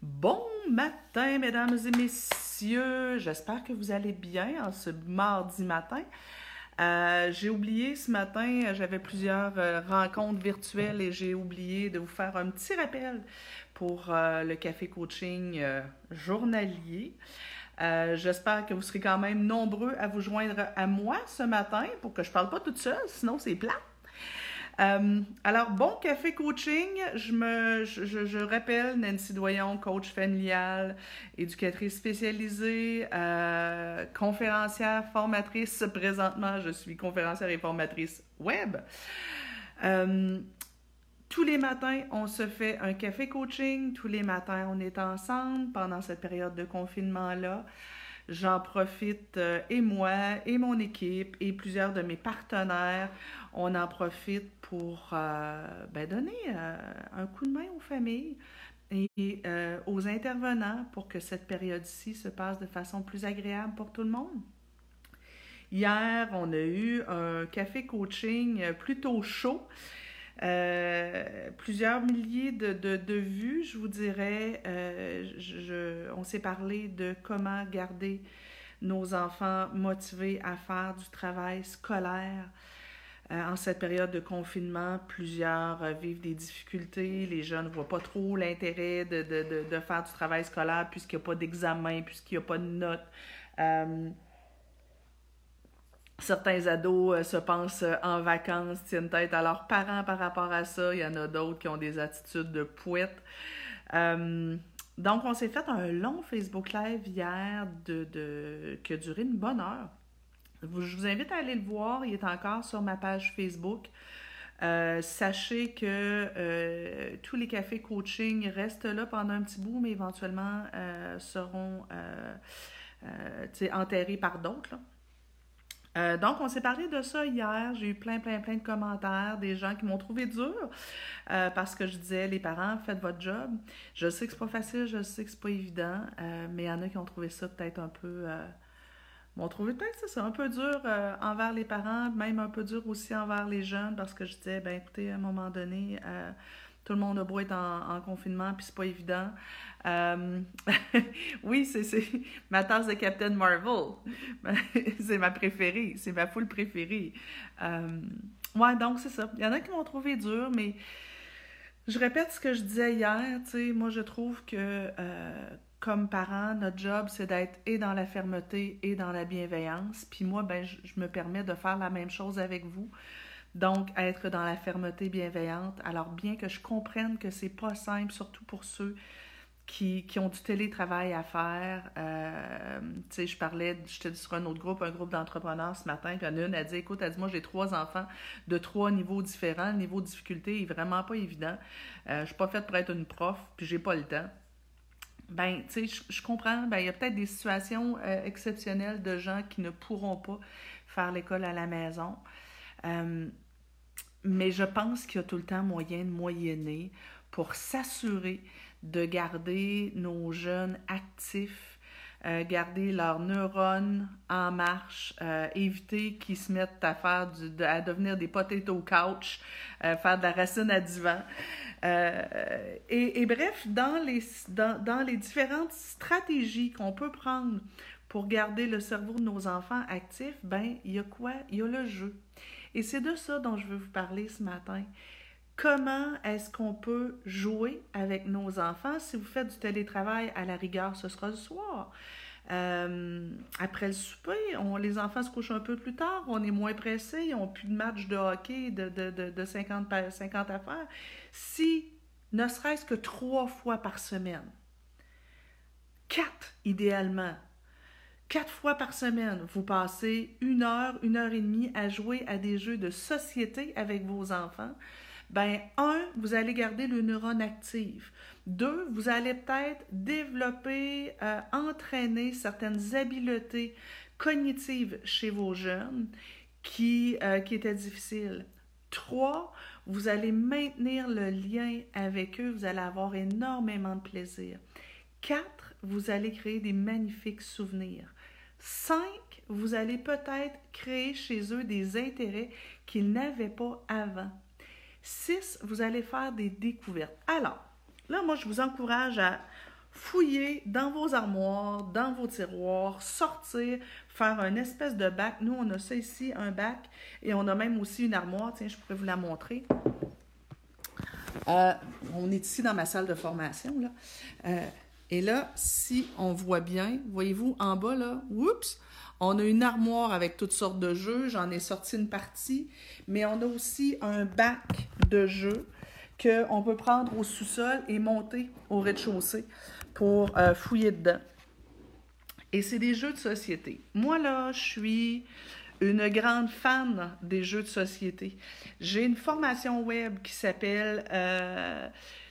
Bon matin, mesdames et messieurs. J'espère que vous allez bien en ce mardi matin. Euh, j'ai oublié ce matin, j'avais plusieurs euh, rencontres virtuelles et j'ai oublié de vous faire un petit rappel pour euh, le café coaching journalier. J'espère que vous serez quand même nombreux à vous joindre à moi ce matin pour que je parle pas toute seule, sinon c'est plat. Euh, alors, bon café coaching, je me je, rappelle Nancy Doyon, coach familial, éducatrice spécialisée, euh, conférencière, formatrice. Présentement, je suis conférencière et formatrice web. Euh, tous les matins, on se fait un café coaching. Tous les matins, on est ensemble pendant cette période de confinement-là. J'en profite, et moi, et mon équipe, et plusieurs de mes partenaires on en profite pour euh, ben, donner euh, un coup de main aux familles et euh, aux intervenants pour que cette période-ci se passe de façon plus agréable pour tout le monde. Hier, on a eu un café coaching plutôt chaud. plusieurs milliers de, vues, je vous dirais. on s'est parlé de comment garder nos enfants motivés à faire du travail scolaire, en cette période de confinement, plusieurs euh, vivent des difficultés. Les jeunes ne voient pas trop l'intérêt de, de, de, faire du travail scolaire puisqu'il n'y a pas d'examen, puisqu'il n'y a pas de notes. Euh, certains ados se pensent en vacances, tiennent tête à leurs parents par rapport à ça. Il y en a d'autres qui ont des attitudes de pouette. donc, on s'est fait un long Facebook Live hier de, a duré une bonne heure. Je vous invite à aller le voir. Il est encore sur ma page Facebook. Euh, sachez que euh, tous les cafés coaching restent là pendant un petit bout, mais éventuellement euh, seront enterrés par d'autres. donc, on s'est parlé de ça hier. J'ai eu plein, plein, plein de commentaires, des gens qui m'ont trouvé dur parce que je disais, les parents, faites votre job. Je sais que c'est pas facile, je sais que c'est pas évident, mais il y en a qui ont trouvé ça peut-être un peu m'ont trouvé peut-être c'est un peu dur euh, envers les parents, même un peu dur aussi envers les jeunes, parce que je disais, ben écoutez, à un moment donné, euh, tout le monde a beau être en, confinement, puis c'est pas évident. Euh, oui, c'est ma tasse de Captain Marvel. c'est ma préférée, c'est ma foule préférée. ouais, donc c'est ça. Il y en a qui m'ont trouvé dur, mais je répète ce que je disais hier, tu sais, moi je trouve que comme parents, notre job, c'est d'être et dans la fermeté et dans la bienveillance. Puis moi, ben, je, me permets de faire la même chose avec vous. Donc, être dans la fermeté bienveillante. Alors, bien que je comprenne que c'est pas simple, surtout pour ceux qui, qui ont du télétravail à faire. Euh, tu sais, je parlais, j'étais sur un autre groupe, un groupe d'entrepreneurs ce matin, puis une a dit, écoute, elle dit, moi, j'ai trois enfants de trois niveaux différents. Le niveau de difficulté est vraiment pas évident. Euh, je suis pas faite pour être une prof, puis j'ai pas le temps ben, tu sais, je, comprends, ben, il y a peut-être des situations euh, exceptionnelles de gens qui ne pourront pas faire l'école à la maison. Euh, mais je pense qu'il y a tout le temps moyen de moyenner pour s'assurer de garder nos jeunes actifs, euh, garder leurs neurones en marche, éviter qu'ils se mettent à faire du, à devenir des potato couch, faire de la racine à divan. Euh, et, bref, dans les, dans, dans les différentes stratégies qu'on peut prendre pour garder le cerveau de nos enfants actif, ben, il y a quoi? Il y a le jeu. Et c'est de ça dont je veux vous parler ce matin. Comment est-ce qu'on peut jouer avec nos enfants? Si vous faites du télétravail, à la rigueur, ce sera le soir. Euh, après le souper, on, les enfants se couchent un peu plus tard, on est moins pressés, ils n'ont plus de match de hockey de, de, de, de 50, 50 à faire. Si, ne serait-ce que trois fois par semaine, quatre idéalement, quatre fois par semaine, vous passez une heure, une heure et demie à jouer à des jeux de société avec vos enfants, ben un, vous allez garder le neurone actif. Deux, vous allez peut-être développer, euh, entraîner certaines habiletés cognitives chez vos jeunes qui, euh, qui étaient difficiles. Trois, vous allez maintenir le lien avec eux, vous allez avoir énormément de plaisir. Quatre, vous allez créer des magnifiques souvenirs. Cinq, vous allez peut-être créer chez eux des intérêts qu'ils n'avaient pas avant. Six, vous allez faire des découvertes. Alors, là, moi, je vous encourage à fouiller dans vos armoires, dans vos tiroirs, sortir, faire un espèce de bac. Nous, on a ça ici, un bac, et on a même aussi une armoire. Tiens, je pourrais vous la montrer. Euh, on est ici dans ma salle de formation. Là. Euh, et là, si on voit bien, voyez-vous en bas, là, oups, on a une armoire avec toutes sortes de jeux. J'en ai sorti une partie, mais on a aussi un bac de jeux qu'on peut prendre au sous-sol et monter au rez-de-chaussée pour euh, fouiller dedans. Et c'est des jeux de société. Moi, là, je suis une grande fan des jeux de société. J'ai une formation web qui s'appelle euh,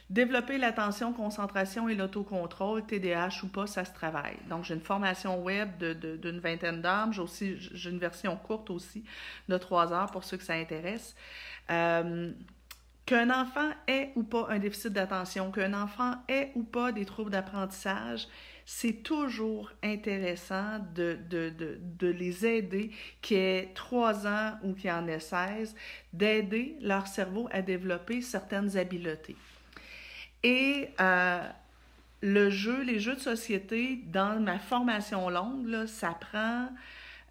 Développer l'attention, concentration et l'autocontrôle, TDAH ou pas, ça se travaille. Donc, j'ai une formation web d'une vingtaine d'heures. J'ai aussi une version courte aussi de trois heures pour ceux que ça intéresse. Euh, qu'un enfant ait ou pas un déficit d'attention, qu'un enfant ait ou pas des troubles d'apprentissage, c'est toujours intéressant de, de, de, de, les aider, qui aient 3 ans ou qui en aient 16, d'aider leur cerveau à développer certaines habiletés. Et euh, le jeu, les jeux de société, dans ma formation longue, là, ça prend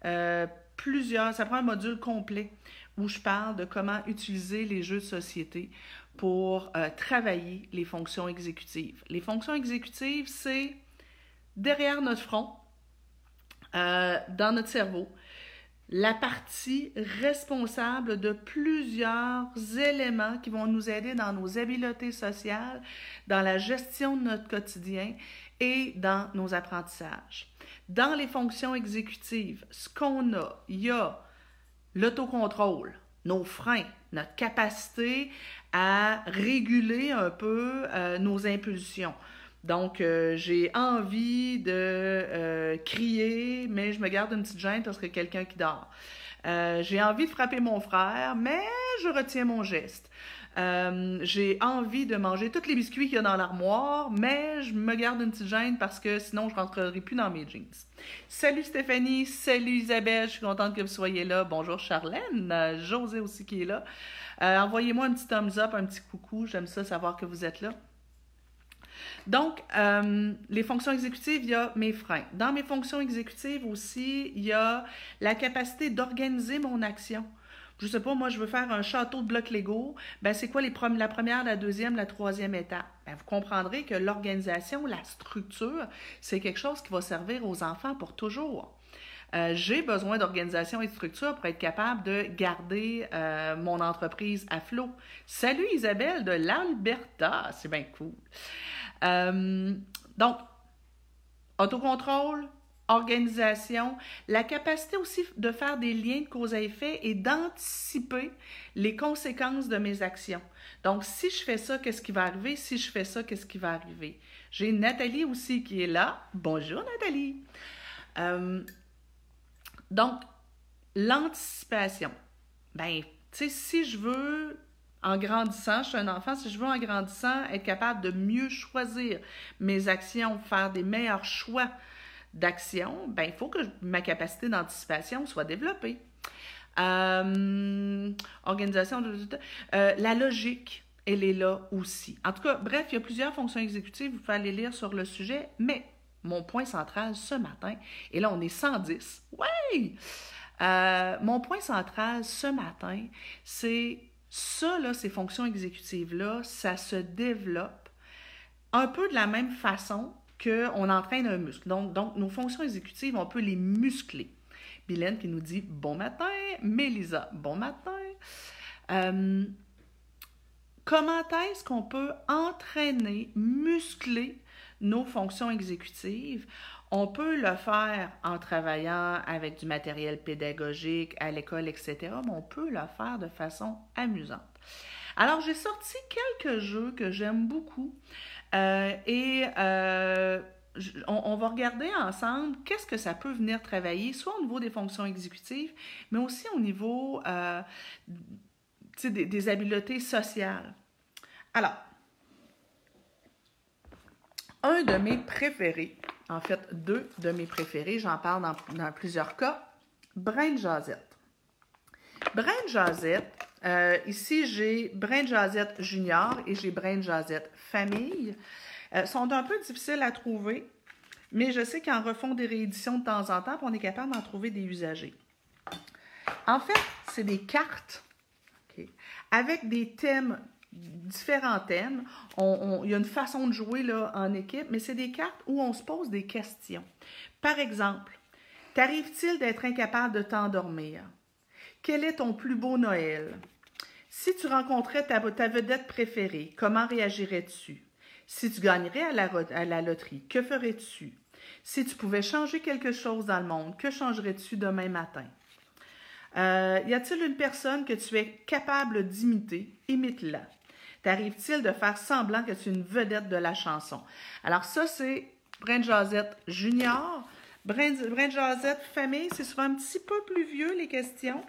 euh, plusieurs, ça prend un module complet où je parle de comment utiliser les jeux de société pour euh, travailler les fonctions exécutives. Les fonctions exécutives, c'est derrière notre front, euh, dans notre cerveau, la partie responsable de plusieurs éléments qui vont nous aider dans nos habiletés sociales, dans la gestion de notre quotidien et dans nos apprentissages. Dans les fonctions exécutives, ce qu'on a, il y a l'autocontrôle, nos freins, notre capacité à réguler un peu euh, nos impulsions. Donc, euh, j'ai envie de euh, crier, mais je me garde une petite gêne parce que quelqu'un qui dort. j'ai envie de frapper mon frère, mais je retiens mon geste. Euh, j'ai envie de manger tous les biscuits qu'il y a dans l'armoire, mais je me garde une petite gêne parce que sinon je rentrerai plus dans mes jeans. Salut Stéphanie, salut Isabelle, je suis contente que vous soyez là. Bonjour Charlène, euh, José aussi qui est là. Euh, envoyez-moi un petit thumbs up, un petit coucou, j'aime ça savoir que vous êtes là. Donc, les fonctions exécutives, il y a mes freins. Dans mes fonctions exécutives aussi, il y a la capacité d'organiser mon action je sais pas, moi, je veux faire un château de blocs Lego, ben c'est quoi les la première, la deuxième, la troisième étape? Ben, vous comprendrez que l'organisation, la structure, c'est quelque chose qui va servir aux enfants pour toujours. Euh, j'ai besoin d'organisation et de structure pour être capable de garder euh, mon entreprise à flot. Salut Isabelle de l'Alberta, c'est bien cool. Euh, donc, autocontrôle, organisation, la capacité aussi de faire des liens de cause à effet et d'anticiper les conséquences de mes actions. Donc, si je fais ça, qu'est-ce qui va arriver? Si je fais ça, qu'est-ce qui va arriver? J'ai Nathalie aussi qui est là. Bonjour Nathalie. Euh, donc, l'anticipation. Ben, tu sais, si je veux en grandissant, je suis un enfant, si je veux en grandissant être capable de mieux choisir mes actions, faire des meilleurs choix d'action, ben, il faut que ma capacité d'anticipation soit développée. Euh, organisation, de, euh, la logique, elle est là aussi. En tout cas, bref, il y a plusieurs fonctions exécutives, vous pouvez aller lire sur le sujet, mais mon point central ce matin, et là on est 110, ouais! Euh, mon point central ce matin, c'est ça, là, ces fonctions exécutives-là, ça se développe un peu de la même façon qu'on entraîne un muscle. Donc, donc, nos fonctions exécutives, on peut les muscler. Bilène qui nous dit bon matin, Mélisa, bon matin. Euh, comment est-ce qu'on peut entraîner, muscler nos fonctions exécutives? On peut le faire en travaillant avec du matériel pédagogique à l'école, etc., mais on peut le faire de façon amusante. Alors, j'ai sorti quelques jeux que j'aime beaucoup. Euh, et euh, on, va regarder ensemble qu'est-ce que ça peut venir travailler, soit au niveau des fonctions exécutives, mais aussi au niveau euh, des, habiletés sociales. Alors, un de mes préférés, en fait deux de mes préférés, j'en parle dans, plusieurs cas, Brain Jazette. Brain Jazette, ici j'ai Brain Jazette Junior et j'ai Brain Jazette famille. euh, sont un peu difficiles à trouver, mais je sais qu'ils en refont des rééditions de temps en temps, on est capable d'en trouver des usagers. En fait, c'est des cartes avec des thèmes, différents thèmes. il y a une façon de jouer là, en équipe, mais c'est des cartes où on se pose des questions. Par exemple, t'arrive-t-il d'être incapable de t'endormir? Quel est ton plus beau Noël? Si tu rencontrais ta, vedette préférée, comment réagirais-tu? Si tu gagnerais à la, loterie, que ferais-tu? Si tu pouvais changer quelque chose dans le monde, que changerais-tu demain matin? Euh, y a-t-il une personne que tu es capable d'imiter? Imite-la. T'arrive-t-il de faire semblant que tu es une vedette de la chanson? Alors ça, c'est Brent Josette Junior. Brent, Josette Famille, c'est souvent un petit peu plus vieux, les questions,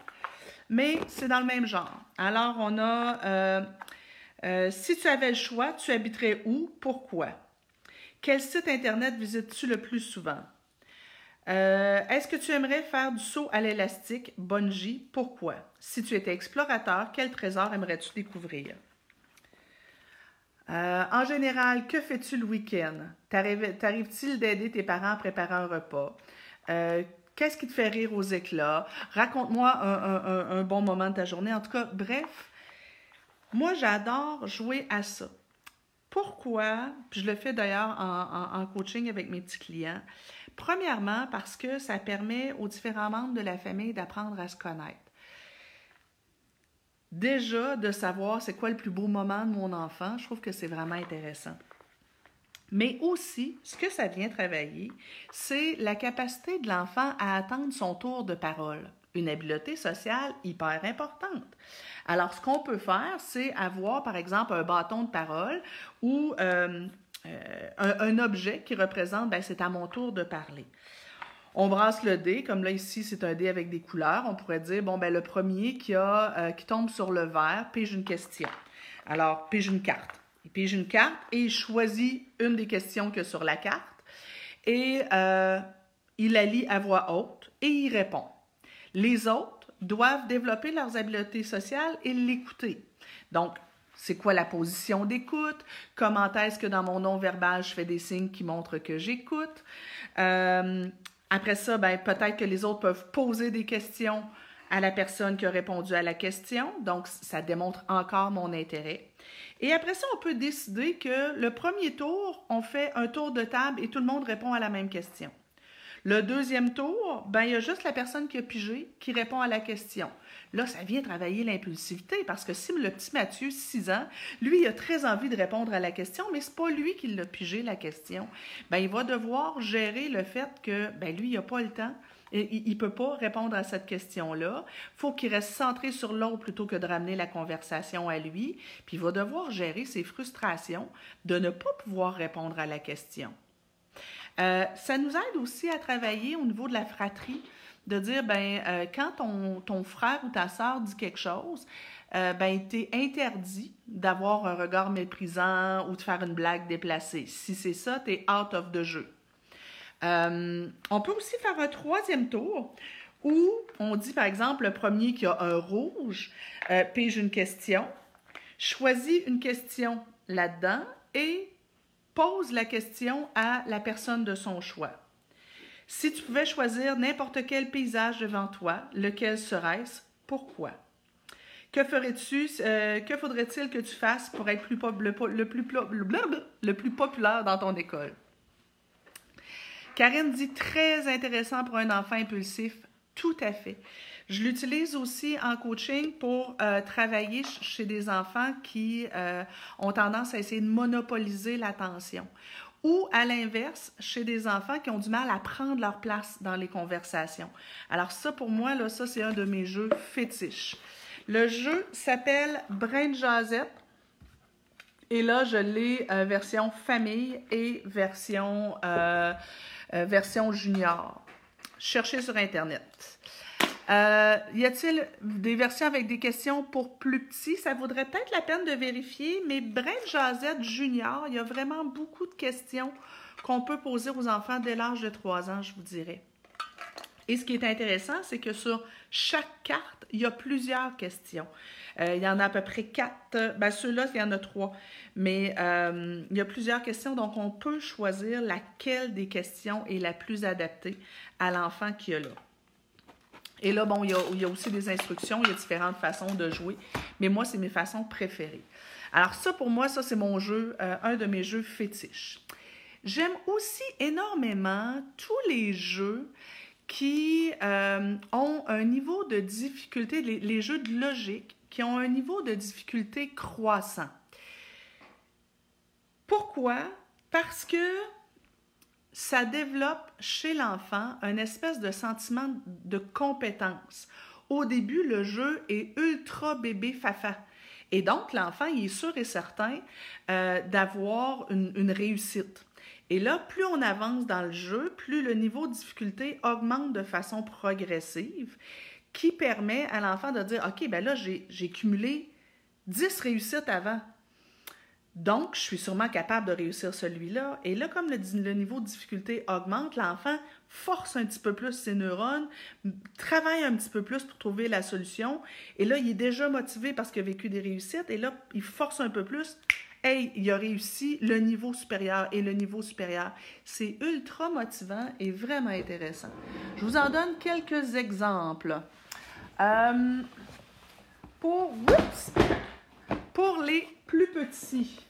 mais c'est dans le même genre. Alors, on a, euh, euh, si tu avais le choix, tu habiterais où? Pourquoi? Quel site Internet visites-tu le plus souvent? Euh, est-ce que tu aimerais faire du saut à l'élastique, bungee? Pourquoi? Si tu étais explorateur, quel trésor aimerais-tu découvrir? En général, que fais-tu le week-end? T'arrive-t-il d'aider tes parents à préparer un repas? Qu'est-ce qui te fait rire aux éclats? Raconte-moi un, bon moment de ta journée. En tout cas, bref, moi, j'adore jouer à ça. Pourquoi? Je le fais d'ailleurs en, coaching avec mes petits clients. Premièrement, parce que ça permet aux différents membres de la famille d'apprendre à se connaître. Déjà, de savoir c'est quoi le plus beau moment de mon enfant, je trouve que c'est vraiment intéressant. Mais aussi, ce que ça vient travailler, c'est la capacité de l'enfant à attendre son tour de parole. Une habileté sociale hyper importante. Alors, ce qu'on peut faire, c'est avoir, par exemple, un bâton de parole ou euh, euh, un, objet qui représente, ben, c'est à mon tour de parler. On brasse le dé, comme là ici c'est un dé avec des couleurs. On pourrait dire, bon, ben, le premier qui, euh, tombe sur le vert pige une question. Alors, pige une carte. Il pige une carte et il choisit une des questions que sur la carte et euh, il la lit à voix haute et il répond. Les autres doivent développer leurs habiletés sociales et l'écouter. Donc, c'est quoi la position d'écoute? Comment est-ce que dans mon non-verbal, je fais des signes qui montrent que j'écoute? Euh, après ça, ben, peut-être que les autres peuvent poser des questions à la personne qui a répondu à la question. Donc, ça démontre encore mon intérêt. Et après ça, on peut décider que le premier tour, on fait un tour de table et tout le monde répond à la même question. Le deuxième tour, ben, il y a juste la personne qui a pigé qui répond à la question. Là, ça vient travailler l'impulsivité parce que si le petit Mathieu, 6 ans, lui, il a très envie de répondre à la question, mais c'est pas lui qui l'a pigé la question, ben, il va devoir gérer le fait que ben, lui, il n'a pas le temps. Il ne peut pas répondre à cette question-là. Faut qu'il reste centré sur l'autre plutôt que de ramener la conversation à lui. Puis il va devoir gérer ses frustrations de ne pas pouvoir répondre à la question. Euh, ça nous aide aussi à travailler au niveau de la fratrie de dire, ben, euh, quand ton, ton, frère ou ta sœur dit quelque chose, euh, ben, t'es interdit d'avoir un regard méprisant ou de faire une blague déplacée. Si c'est ça, t'es out of the jeu. Euh, on peut aussi faire un troisième tour où on dit, par exemple, le premier qui a un rouge euh, pige une question, choisit une question là-dedans et pose la question à la personne de son choix. Si tu pouvais choisir n'importe quel paysage devant toi, lequel serait-ce? Pourquoi? Que ferais-tu? Euh, que faudrait-il que tu fasses pour être le, plus, le plus populaire dans ton école? Karine dit très intéressant pour un enfant impulsif. Tout à fait. Je l'utilise aussi en coaching pour euh, travailler chez des enfants qui euh, ont tendance à essayer de monopoliser l'attention ou à l'inverse, chez des enfants qui ont du mal à prendre leur place dans les conversations. Alors ça, pour moi, là, ça, c'est un de mes jeux fétiches. Le jeu s'appelle Brain Jazette. Et là, je l'ai euh, version famille et version, euh, version junior. Cherchez sur Internet. Euh, y a-t-il des versions avec des questions pour plus petits? Ça vaudrait peut-être la peine de vérifier, mais Brent Jazette Junior, il y a vraiment beaucoup de questions qu'on peut poser aux enfants dès l'âge de 3 ans, je vous dirais. Et ce qui est intéressant, c'est que sur chaque carte, il y a plusieurs questions. Euh, il y en a à peu près quatre. Ben, ceux-là, il y en a trois. Mais euh, il y a plusieurs questions, donc on peut choisir laquelle des questions est la plus adaptée à l'enfant qui a là. Et là, bon, il y, a, aussi des instructions, il y a différentes façons de jouer, mais moi, c'est mes façons préférées. Alors ça, pour moi, ça, c'est mon jeu, euh, un de mes jeux fétiches. J'aime aussi énormément tous les jeux qui euh, ont un niveau de difficulté, les, jeux de logique, qui ont un niveau de difficulté croissant. Pourquoi? Parce que ça développe chez l'enfant un espèce de sentiment de compétence. Au début, le jeu est ultra bébé fafa. Et donc, l'enfant, il est sûr et certain euh, d'avoir une réussite. Et là, plus on avance dans le jeu, plus le niveau de difficulté augmente de façon progressive, qui permet à l'enfant de dire, OK, ben là, j'ai cumulé 10 réussites avant. Donc, je suis sûrement capable de réussir celui-là. Et là, comme le, le, niveau de difficulté augmente, l'enfant force un petit peu plus ses neurones, travaille un petit peu plus pour trouver la solution. Et là, il est déjà motivé parce qu'il a vécu des réussites. Et là, il force un peu plus. Hey, il a réussi le niveau supérieur et le niveau supérieur. C'est ultra motivant et vraiment intéressant. Je vous en donne quelques exemples. Euh, pour, pour les plus petits,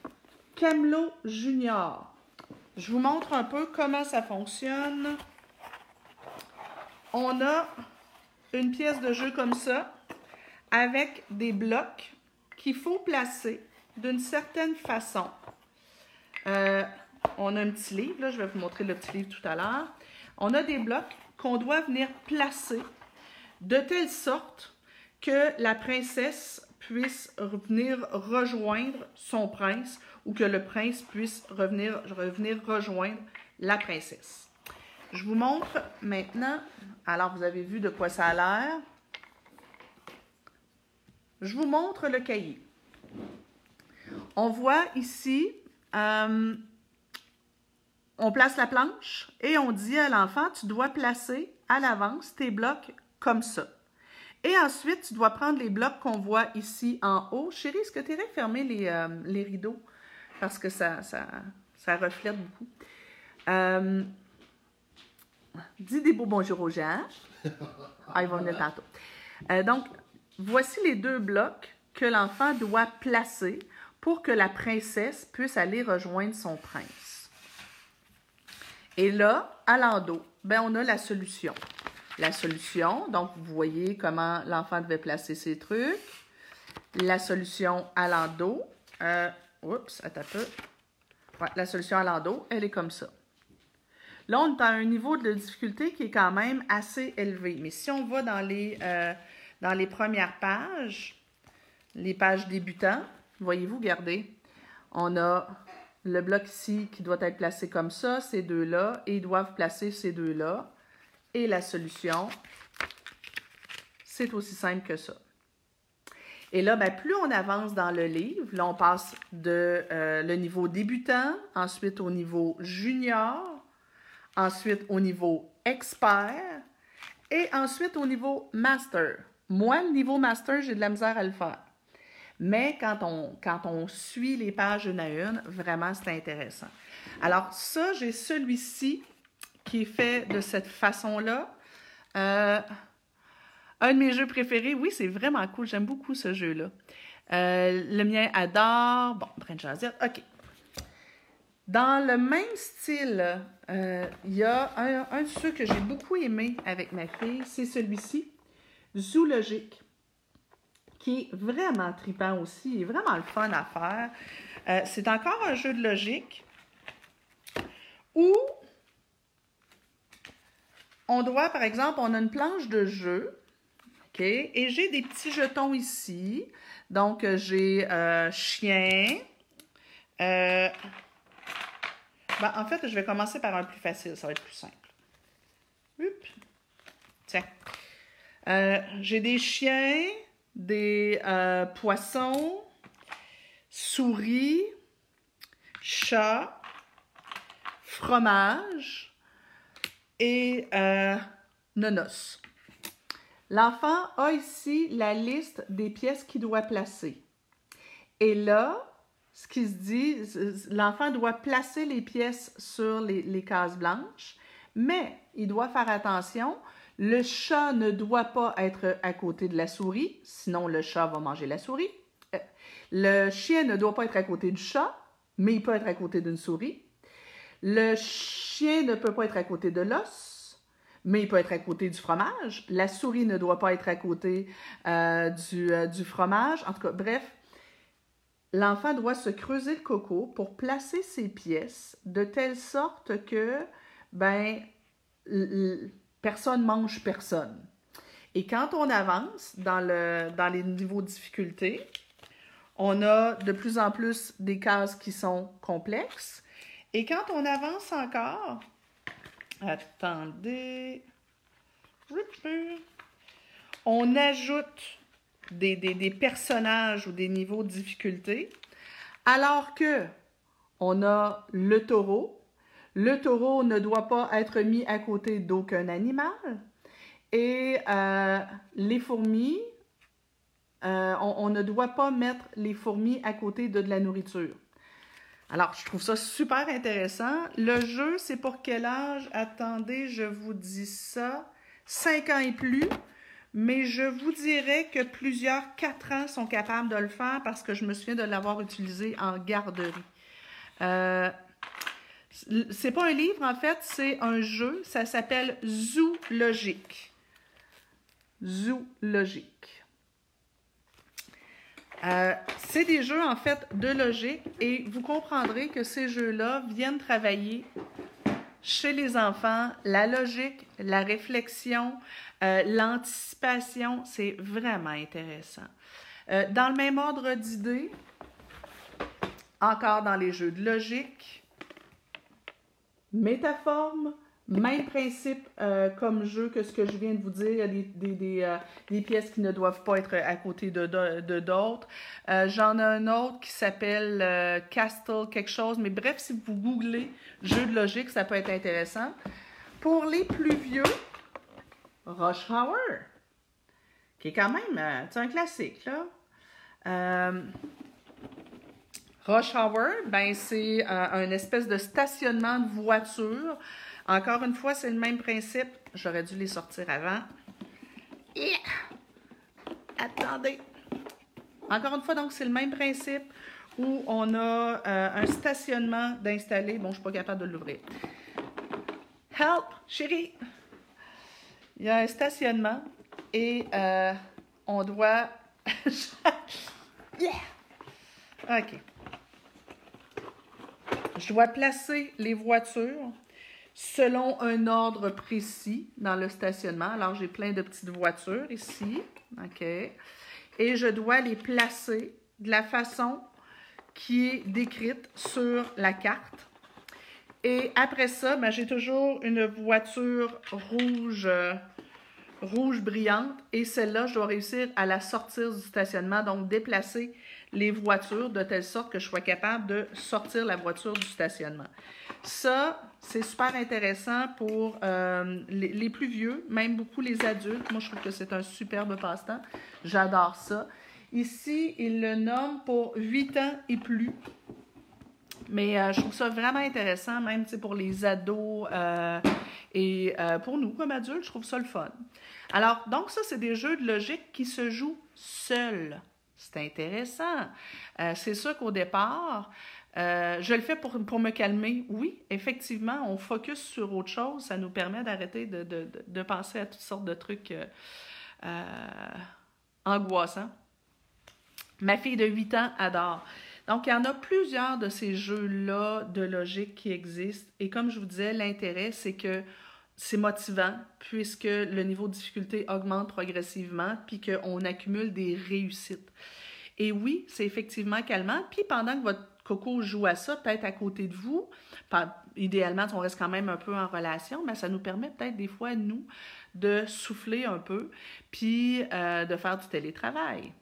Camelot Junior. Je vous montre un peu comment ça fonctionne. On a une pièce de jeu comme ça, avec des blocs qu'il faut placer d'une certaine façon. Euh, on a un petit livre, là, je vais vous montrer le petit livre tout à l'heure. On a des blocs qu'on doit venir placer de telle sorte que la princesse puisse revenir rejoindre son prince ou que le prince puisse revenir, revenir rejoindre la princesse. Je vous montre maintenant, alors vous avez vu de quoi ça a l'air. Je vous montre le cahier. On voit ici, euh, on place la planche et on dit à l'enfant, tu dois placer à l'avance tes blocs comme ça. Et ensuite, tu dois prendre les blocs qu'on voit ici en haut. Chérie, est-ce que tu irais fermer les, euh, rideaux? Parce que ça, reflète beaucoup. Euh, dis des beaux bonjours aux gens. Ah, ils vont venir tantôt. Donc, voici les deux blocs que l'enfant doit placer pour que la princesse puisse aller rejoindre son prince. Et là, à l'endos, ben, on a la solution la solution. Donc, vous voyez comment l'enfant devait placer ses trucs. La solution à l'endos. Euh, oups, attends un peu. la solution à l'endos, elle est comme ça. Là, on est à un niveau de difficulté qui est quand même assez élevé. Mais si on va dans les, euh, premières pages, les pages débutants, voyez-vous, regardez, on a le bloc ici qui doit être placé comme ça, ces deux-là, et ils doivent placer ces deux-là. Et la solution, c'est aussi simple que ça. Et là, ben, plus on avance dans le livre, là, on passe de euh, le niveau débutant, ensuite au niveau junior, ensuite au niveau expert et ensuite au niveau master. Moi, le niveau master, j'ai de la misère à le faire. Mais quand on, quand on suit les pages une à une, vraiment, c'est intéressant. Alors, ça, j'ai celui-ci qui est fait de cette façon-là. Euh, un de mes jeux préférés, oui, c'est vraiment cool. J'aime beaucoup ce jeu-là. Euh, le mien adore. Bon, Brent OK. Dans le même style, euh, il y a un, un, de ceux que j'ai beaucoup aimé avec ma fille, c'est celui-ci, Zoologique, qui est vraiment tripant aussi, vraiment le fun à faire. c'est encore un jeu de logique où on doit, par exemple, on a une planche de jeu, OK, et j'ai des petits jetons ici. Donc, euh, j'ai euh, chien. Euh, ben, en fait, je vais commencer par un plus facile, ça va être plus simple. Tiens. j'ai des chiens, des poissons, souris, chats, fromage, et euh, nonos. L'enfant a ici la liste des pièces qu'il doit placer. Et là, ce qui se dit, l'enfant doit placer les pièces sur les, cases blanches, mais il doit faire attention. Le chat ne doit pas être à côté de la souris, sinon le chat va manger la souris. Euh, le chien ne doit pas être à côté du chat, mais il peut être à côté d'une souris. Le chien ne peut pas être à côté de l'os, mais il peut être à côté du fromage. La souris ne doit pas être à côté euh, du, euh, du fromage. En tout cas, bref, l'enfant doit se creuser le coco pour placer ses pièces de telle sorte que, ben, personne mange personne. Et quand on avance dans, le, dans les niveaux de difficulté, on a de plus en plus des cases qui sont complexes. Et quand on avance encore, attendez, on ajoute des, des, personnages ou des niveaux de difficulté, alors que on a le taureau. Le taureau ne doit pas être mis à côté d'aucun animal. Et euh, les fourmis, euh, on, ne doit pas mettre les fourmis à côté de, de la nourriture. Alors, je trouve ça super intéressant. Le jeu, c'est pour quel âge? Attendez, je vous dis ça. 5 ans et plus. Mais je vous dirais que plusieurs 4 ans sont capables de le faire parce que je me souviens de l'avoir utilisé en garderie. Euh, c'est pas un livre, en fait, c'est un jeu. Ça s'appelle Zoologique. Zoologique. Euh, c'est des jeux, en fait, de logique et vous comprendrez que ces jeux-là viennent travailler chez les enfants la logique, la réflexion, euh, l'anticipation. C'est vraiment intéressant. Euh, dans le même ordre d'idées, encore dans les jeux de logique, métaforme, même principe euh, comme jeu que ce que je viens de vous dire. Il y a des, euh, pièces qui ne doivent pas être à côté de, d'autres. Euh, j'en ai un autre qui s'appelle Castle quelque chose. Mais bref, si vous googlez jeu de logique, ça peut être intéressant. Pour les plus vieux, Rush Hour, qui est quand même un classique. Là. Rush Hour, ben, c'est un espèce de stationnement de voiture encore une fois, c'est le même principe. J'aurais dû les sortir avant. Attendez. Encore une fois, donc, c'est le même principe où on a euh, un stationnement d'installer. Bon, je ne suis pas capable de l'ouvrir. Help, chérie! Il y a un stationnement et euh, on doit. yeah! OK. Je dois placer les voitures selon un ordre précis dans le stationnement. Alors, j'ai plein de petites voitures ici. OK. Et je dois les placer de la façon qui est décrite sur la carte. Et après ça, ben, j'ai toujours une voiture rouge, rouge brillante. Et celle-là, je dois réussir à la sortir du stationnement, donc déplacer les voitures de telle sorte que je sois capable de sortir la voiture du stationnement. Ça, c'est super intéressant pour euh, les, plus vieux, même beaucoup les adultes. Moi, je trouve que c'est un superbe passe-temps. J'adore ça. Ici, il le nomme pour 8 ans et plus. Mais euh, je trouve ça vraiment intéressant, même pour les ados euh, et pour nous comme adultes, je trouve ça le fun. Alors, donc ça, c'est des jeux de logique qui se jouent seuls. C'est intéressant. c'est sûr qu'au départ, euh, je le fais pour, me calmer. Oui, effectivement, on focus sur autre chose. Ça nous permet d'arrêter de, de, penser à toutes sortes de trucs euh, euh, angoissants. Ma fille de 8 ans adore. Donc, il y en a plusieurs de ces jeux-là de logique qui existent. Et comme je vous disais, l'intérêt, c'est que c'est motivant puisque le niveau de difficulté augmente progressivement puis qu'on accumule des réussites. Et oui, c'est effectivement calmant. Puis pendant que votre Coco joue à ça, peut-être à côté de vous. idéalement, on reste quand même un peu en relation, mais ça nous permet peut-être des fois, nous, de souffler un peu, puis euh, de faire du télétravail.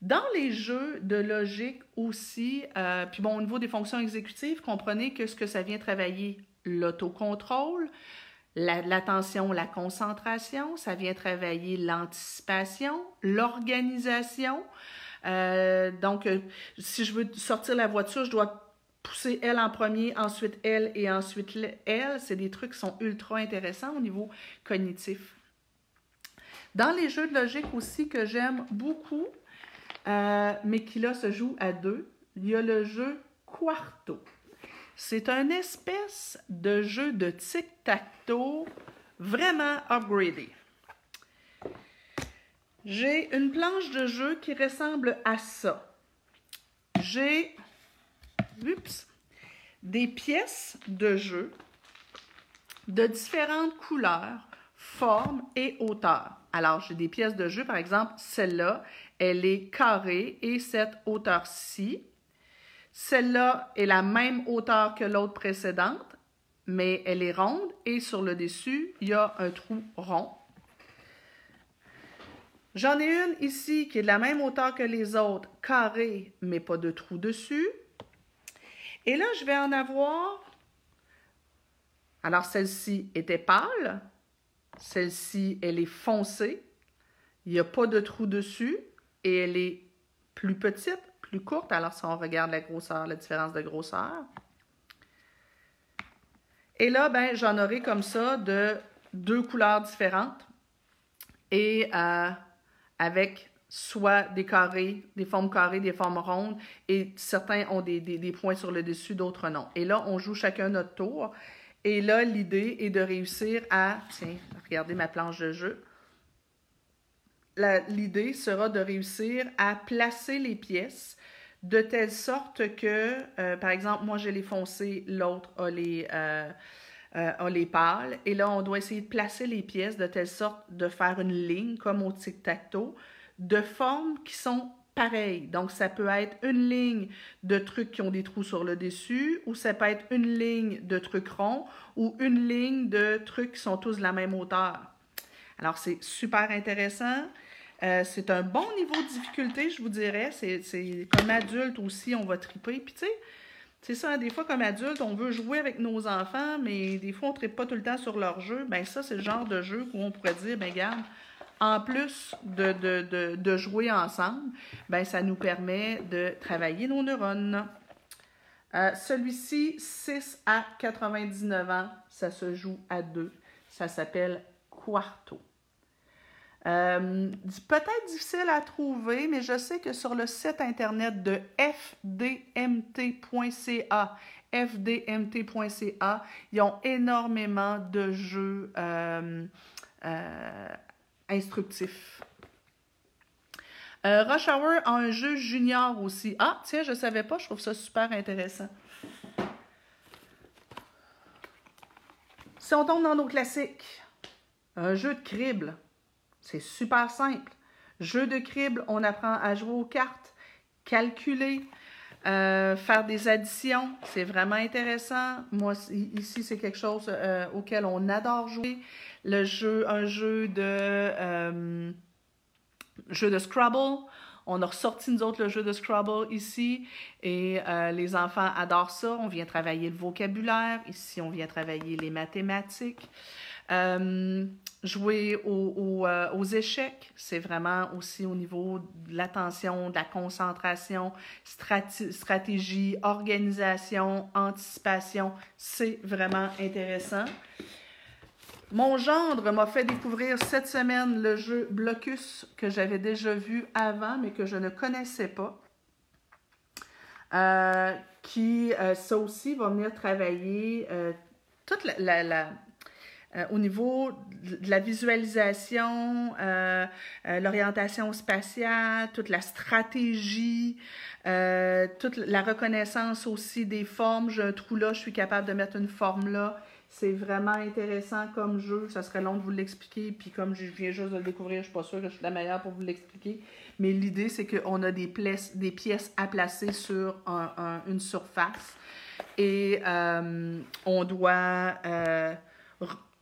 Dans les jeux de logique aussi, euh, puis bon, au niveau des fonctions exécutives, comprenez que ce que ça vient travailler, l'autocontrôle, l'attention, la, concentration, ça vient travailler l'anticipation, l'organisation. Euh, donc, euh, si je veux sortir la voiture, je dois pousser elle en premier, ensuite elle et ensuite elle. C'est des trucs qui sont ultra intéressants au niveau cognitif. Dans les jeux de logique aussi que j'aime beaucoup, euh, mais qui là se joue à deux, il y a le jeu Quarto. C'est un espèce de jeu de tic-tac-toe vraiment upgradé. J'ai une planche de jeu qui ressemble à ça. J'ai des pièces de jeu de différentes couleurs, formes et hauteurs. Alors, j'ai des pièces de jeu, par exemple, celle-là, elle est carrée et cette hauteur-ci. Celle-là est la même hauteur que l'autre précédente, mais elle est ronde et sur le dessus, il y a un trou rond. J'en ai une ici qui est de la même hauteur que les autres, carrée, mais pas de trou dessus. Et là, je vais en avoir. Alors, celle-ci était pâle. Celle-ci, elle est foncée. Il n'y a pas de trou dessus et elle est plus petite courte. Alors, si on regarde la grosseur, la différence de grosseur. Et là, ben, j'en aurai comme ça de deux couleurs différentes et euh, avec soit des carrés, des formes carrées, des formes rondes, et certains ont des, des points sur le dessus, d'autres non. Et là, on joue chacun notre tour. Et là, l'idée est de réussir à, tiens, regardez ma planche de jeu, l'idée sera de réussir à placer les pièces de telle sorte que, euh, par exemple, moi j'ai les foncés, l'autre a les, euh, euh, a les pâles. Et là, on doit essayer de placer les pièces de telle sorte de faire une ligne, comme au tic-tac-toe, de formes qui sont pareilles. Donc, ça peut être une ligne de trucs qui ont des trous sur le dessus, ou ça peut être une ligne de trucs ronds, ou une ligne de trucs qui sont tous de la même hauteur. Alors, c'est super intéressant. Euh, c'est un bon niveau de difficulté, je vous dirais. C'est comme adulte aussi, on va triper. Puis tu sais, c'est ça, des fois comme adulte, on veut jouer avec nos enfants, mais des fois on ne tripe pas tout le temps sur leur jeu. Ben ça, c'est le genre de jeu où on pourrait dire, ben regarde, en plus de, de, de, jouer ensemble, ben ça nous permet de travailler nos neurones. Euh, celui-ci, 6 à 99 ans, ça se joue à deux. Ça s'appelle Quarto. Euh, peut-être difficile à trouver, mais je sais que sur le site internet de fdmt.ca, fdmt.ca, ils ont énormément de jeux euh, euh, instructifs. Rush Hour a un jeu junior aussi. Ah, tiens, je ne savais pas, je trouve ça super intéressant. Si on tombe dans nos classiques, un jeu de crible. C'est super simple. Jeu de crible, on apprend à jouer aux cartes, calculer, euh, faire des additions. C'est vraiment intéressant. Moi, ici, c'est quelque chose euh, auquel on adore jouer. Le jeu, un jeu de, euh, jeu de Scrabble. On a ressorti, nous autres, le jeu de Scrabble ici et les enfants adorent ça. On vient travailler le vocabulaire. Ici, on vient travailler les mathématiques. Euh, jouer euh, aux, échecs, c'est vraiment aussi au niveau de l'attention, de la concentration, stratégie, organisation, anticipation. C'est vraiment intéressant. Mon gendre m'a fait découvrir cette semaine le jeu Blocus que j'avais déjà vu avant, mais que je ne connaissais pas. Euh, qui, ça aussi, va venir travailler toute la, euh, au niveau de la visualisation, euh, euh, l'orientation spatiale, toute la stratégie, toute la reconnaissance aussi des formes. J'ai un trou là, je suis capable de mettre une forme là. C'est vraiment intéressant comme jeu. Ça serait long de vous l'expliquer. Puis comme je viens juste de le découvrir, je ne suis pas sûre que je suis la meilleure pour vous l'expliquer. Mais l'idée, c'est qu'on a des, des pièces à placer sur une surface. Et on doit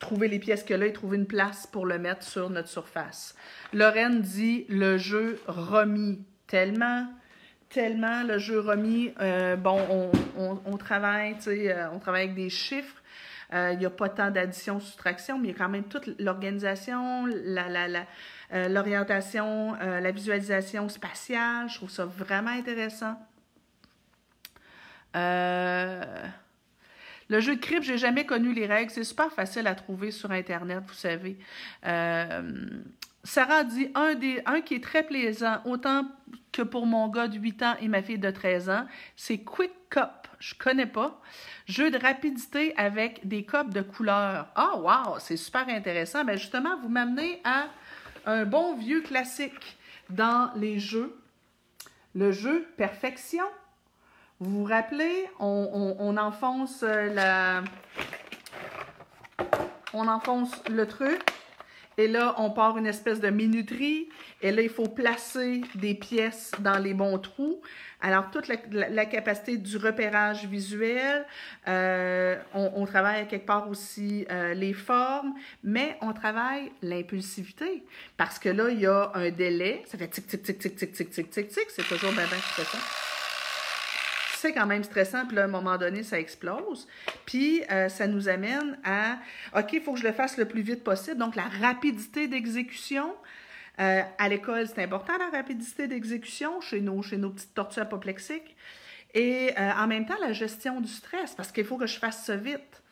trouver les pièces que là et trouver une place pour le mettre sur notre surface. Lorraine dit le jeu remis tellement, tellement le jeu remis. Euh, bon, on, travaille, tu sais, euh, on travaille avec des chiffres. il n'y a pas tant d'addition-soustraction, mais il y a quand même toute l'organisation, la, la, la, l'orientation, la visualisation spatiale. Je trouve ça vraiment intéressant. Euh, le jeu de crypte, j'ai jamais connu les règles. C'est super facile à trouver sur Internet, vous savez. Euh, Sarah dit un, des, qui est très plaisant, autant que pour mon gars de 8 ans et ma fille de 13 ans, c'est Quick Cup. Je connais pas. Jeu de rapidité avec des copes de couleur. Ah, oh, wow, c'est super intéressant. Ben justement, vous m'amenez à un bon vieux classique dans les jeux. Le jeu Perfection. Vous vous rappelez, on, enfonce la... On enfonce le truc. Et là, on part une espèce de minuterie. Et là, il faut placer des pièces dans les bons trous. Alors, toute la, capacité du repérage visuel. Euh, on, travaille quelque part aussi euh, les formes, mais on travaille l'impulsivité. Parce que là, il y a un délai. Ça fait tic, tic, tic, tic, tic, tic, tic, tic, tic. C'est toujours bien, bien stressant c'est quand même stressant, puis à un moment donné, ça explose. Puis, euh, ça nous amène à, OK, il faut que je le fasse le plus vite possible. Donc, la rapidité d'exécution. Euh, à l'école, c'est important, la rapidité d'exécution chez nos, chez nos petites tortues apoplexiques. Et euh, en même temps, la gestion du stress, parce qu'il faut que je fasse ça vite.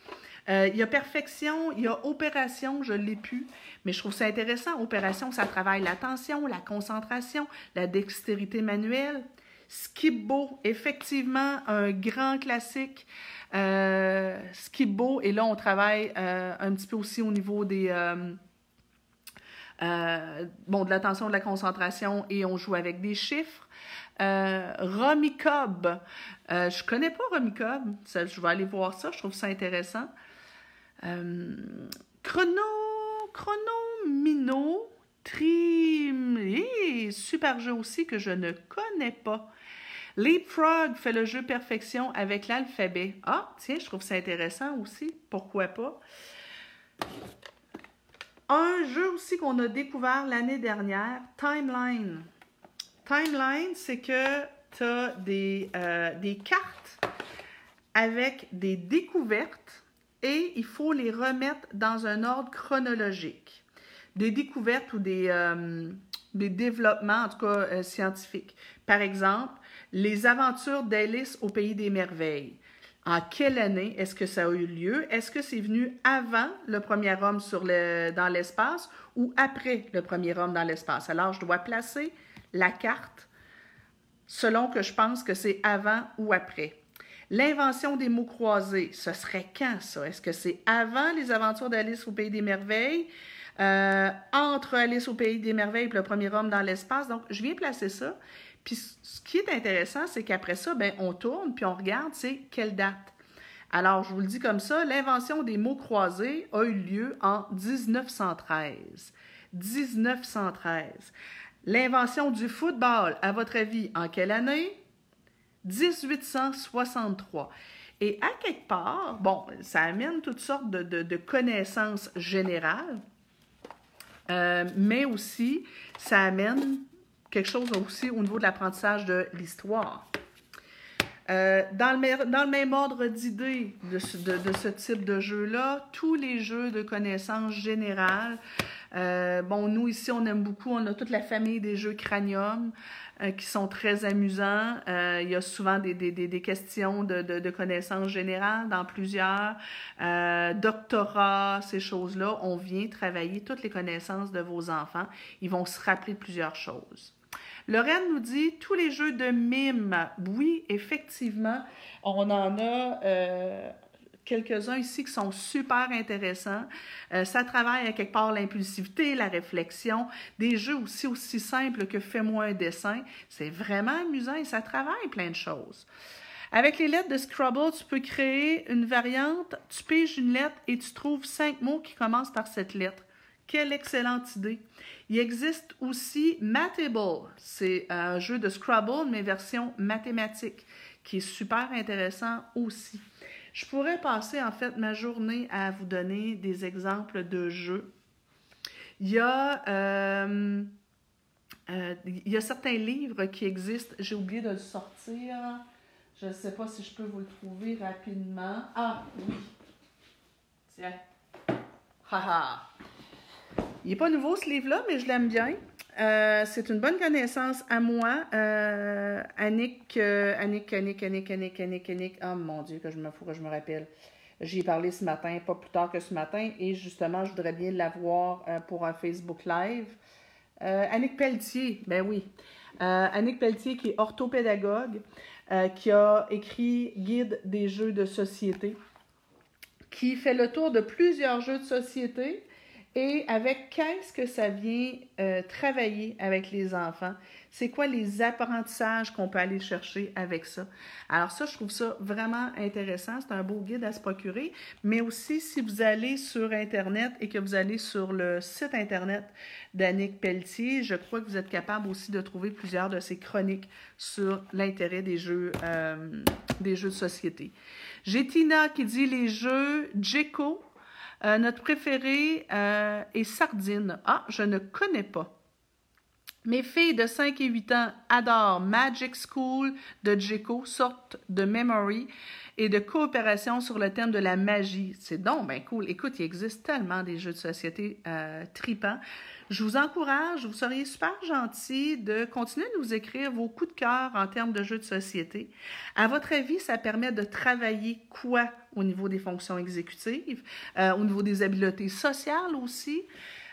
il y a perfection, il y a opération, je l'ai plus, mais je trouve ça intéressant. Opération, ça travaille l'attention, la concentration, la dextérité manuelle. Skipbo, effectivement, un grand classique. Euh, Skipbo, et là, on travaille euh, un petit peu aussi au niveau des. Euh, euh, de l'attention, de la concentration, et on joue avec des chiffres. Euh, Romy Cobb. je connais pas Romy Cobb. je vais aller voir ça. Je trouve ça intéressant. Chrono, Chrono Mino. Trim, super jeu aussi que je ne connais pas. Leapfrog fait le jeu perfection avec l'alphabet. Ah, tiens, je trouve ça intéressant aussi. Pourquoi pas? Un jeu aussi qu'on a découvert l'année dernière, Timeline. Timeline, c'est que tu as des, euh, des cartes avec des découvertes et il faut les remettre dans un ordre chronologique. Des découvertes ou des, euh, développements, en tout cas euh, scientifiques. Par exemple, les aventures d'Alice au pays des merveilles. En quelle année est-ce que ça a eu lieu? Est-ce que c'est venu avant le premier homme sur le, dans l'espace ou après le premier homme dans l'espace? Alors, je dois placer la carte selon que je pense que c'est avant ou après. L'invention des mots croisés, ce serait quand ça? Est-ce que c'est avant les aventures d'Alice au pays des merveilles? Euh, entre Alice au pays des merveilles et le premier homme dans l'espace? Donc, je viens placer ça. Puis ce qui est intéressant, c'est qu'après ça, ben, on tourne puis on regarde, c'est quelle date. Alors, je vous le dis comme ça, l'invention des mots croisés a eu lieu en 1913. 1913. L'invention du football, à votre avis, en quelle année? 1863. Et à quelque part, bon, ça amène toutes sortes de, connaissances générales, euh, mais aussi ça amène quelque chose aussi au niveau de l'apprentissage de l'histoire. Euh, dans, le, dans, le, même ordre d'idées de, de, ce type de jeu-là, tous les jeux de connaissances générales, euh, bon, nous ici, on aime beaucoup, on a toute la famille des jeux cranium euh, qui sont très amusants. il y a souvent des, des, des questions de, de, connaissances générales dans plusieurs. doctorats, ces choses-là, on vient travailler toutes les connaissances de vos enfants. Ils vont se rappeler de plusieurs choses. Lorraine nous dit tous les jeux de mime. Oui, effectivement, on en a euh, quelques-uns ici qui sont super intéressants. Euh, ça travaille à quelque part l'impulsivité, la réflexion, des jeux aussi aussi simples que fais-moi un dessin. C'est vraiment amusant et ça travaille plein de choses. Avec les lettres de Scrabble, tu peux créer une variante, tu piges une lettre et tu trouves cinq mots qui commencent par cette lettre. Quelle excellente idée. Il existe aussi Matable. C'est un jeu de Scrabble, mais version mathématique, qui est super intéressant aussi. Je pourrais passer en fait ma journée à vous donner des exemples de jeux. Il y a, euh, euh, il y a certains livres qui existent. J'ai oublié de le sortir. Je ne sais pas si je peux vous le trouver rapidement. Ah oui. Tiens. Haha. Il n'est pas nouveau ce livre-là, mais je l'aime bien. Euh, c'est une bonne connaissance à moi. Euh, Annick, euh, Annick, Annick, Annick, Annick, Annick, Annick. Oh mon Dieu, que je me fous, que je me rappelle. J'y ai parlé ce matin, pas plus tard que ce matin, et justement, je voudrais bien l'avoir euh, pour un Facebook Live. Euh, Annick Pelletier, ben oui. Annick Pelletier, qui est orthopédagogue, qui a écrit Guide des jeux de société, qui fait le tour de plusieurs jeux de société et avec qu'est-ce que ça vient euh, travailler avec les enfants? C'est quoi les apprentissages qu'on peut aller chercher avec ça? Alors ça, je trouve ça vraiment intéressant. C'est un beau guide à se procurer. Mais aussi, si vous allez sur Internet et que vous allez sur le site Internet d'Annick Pelletier, je crois que vous êtes capable aussi de trouver plusieurs de ses chroniques sur l'intérêt des jeux, euh, des jeux de société. J'ai Tina qui dit les jeux Jeco euh, notre préféré euh, est Sardine. Ah, je ne connais pas. Mes filles de 5 et 8 ans adorent Magic School de Jeco, sorte de memory et de coopération sur le thème de la magie. C'est donc ben cool. Écoute, il existe tellement des jeux de société euh, tripants. Je vous encourage, vous seriez super gentil de continuer de nous écrire vos coups de cœur en termes de jeux de société. À votre avis, ça permet de travailler quoi au niveau des fonctions exécutives, euh, au niveau des habiletés sociales aussi?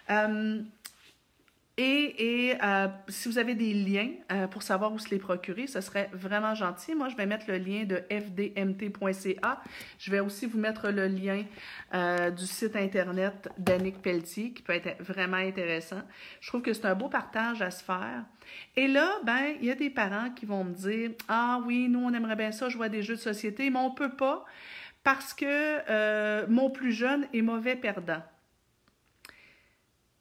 Euh, et, et euh, si vous avez des liens euh, pour savoir où se les procurer, ce serait vraiment gentil. Moi, je vais mettre le lien de fdmt.ca. Je vais aussi vous mettre le lien euh, du site Internet d'Annick Pelletier, qui peut être vraiment intéressant. Je trouve que c'est un beau partage à se faire. Et là, ben, il y a des parents qui vont me dire Ah oui, nous, on aimerait bien ça, jouer à des jeux de société, mais on peut pas parce que mon plus jeune est mauvais perdant.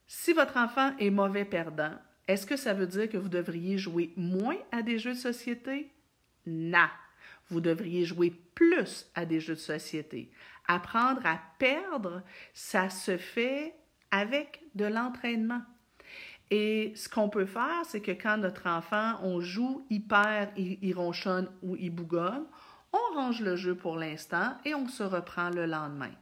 Si votre enfant est mauvais perdant, est-ce que ça veut dire que vous devriez jouer moins à des jeux de société? Non. Vous devriez jouer plus à des jeux de société. Apprendre à perdre, ça se fait avec de l'entraînement. Et ce qu'on peut faire, c'est que quand notre enfant, on joue, il perd, il, ronchonne ou il bougonne, on range le jeu pour l'instant et on se reprend le lendemain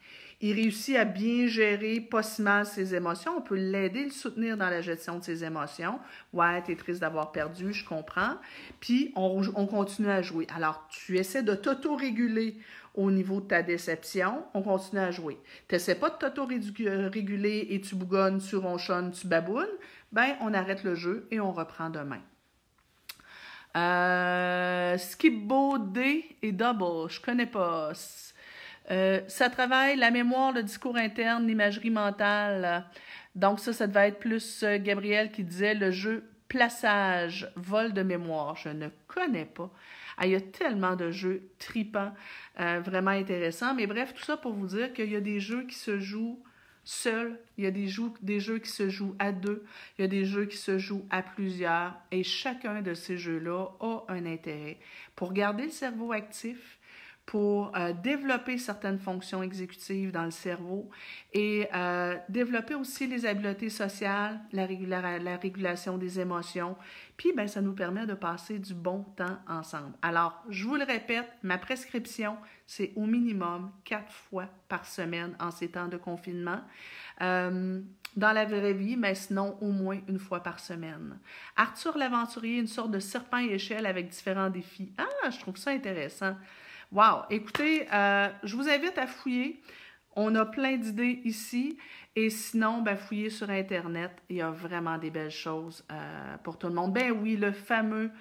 il réussit à bien gérer pas si mal ses émotions. On peut l'aider, le soutenir dans la gestion de ses émotions. Ouais, t'es triste d'avoir perdu, je comprends. Puis, on, on, continue à jouer. Alors, tu essaies de t'auto-réguler au niveau de ta déception. On continue à jouer. Tu n'essaies pas de t'auto-réguler et tu bougonnes, tu ronchonnes, tu babounes. Ben, on arrête le jeu et on reprend demain. Euh, D et Double, je connais pas. Euh, ça travaille la mémoire, le discours interne, l'imagerie mentale. Donc ça, ça devait être plus euh, Gabriel qui disait le jeu plaçage, vol de mémoire. Je ne connais pas. Ah, il y a tellement de jeux tripants, euh, vraiment intéressants. Mais bref, tout ça pour vous dire qu'il y a des jeux qui se jouent seuls, il y a des jeux, des jeux qui se jouent à deux, il y a des jeux qui se jouent à plusieurs. Et chacun de ces jeux-là a un intérêt pour garder le cerveau actif, pour euh, développer certaines fonctions exécutives dans le cerveau et euh, développer aussi les habiletés sociales, la, la, régulation des émotions. Puis, ben, ça nous permet de passer du bon temps ensemble. Alors, je vous le répète, ma prescription, c'est au minimum quatre fois par semaine en ces temps de confinement. Euh, dans la vraie vie, mais sinon au moins une fois par semaine. Arthur l'aventurier, une sorte de serpent échelle avec différents défis. Ah, je trouve ça intéressant. Wow! Écoutez, euh, je vous invite à fouiller. On a plein d'idées ici. Et sinon, ben, fouillez sur Internet. Il y a vraiment des belles choses euh, pour tout le monde. Ben oui, le fameux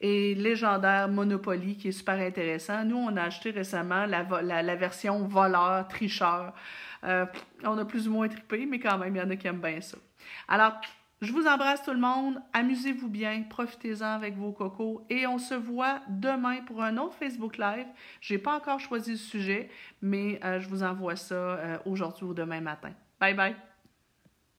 et légendaire Monopoly qui est super intéressant. Nous, on a acheté récemment la, version voleur, tricheur. Euh, on a plus ou moins trippé, mais quand même, il y en a qui aiment bien ça. Alors, je vous embrasse tout le monde. Amusez-vous bien. Profitez-en avec vos cocos. Et on se voit demain pour un autre Facebook Live. Je n'ai pas encore choisi le sujet, mais euh, je vous envoie ça euh, aujourd'hui ou demain matin. Bye bye.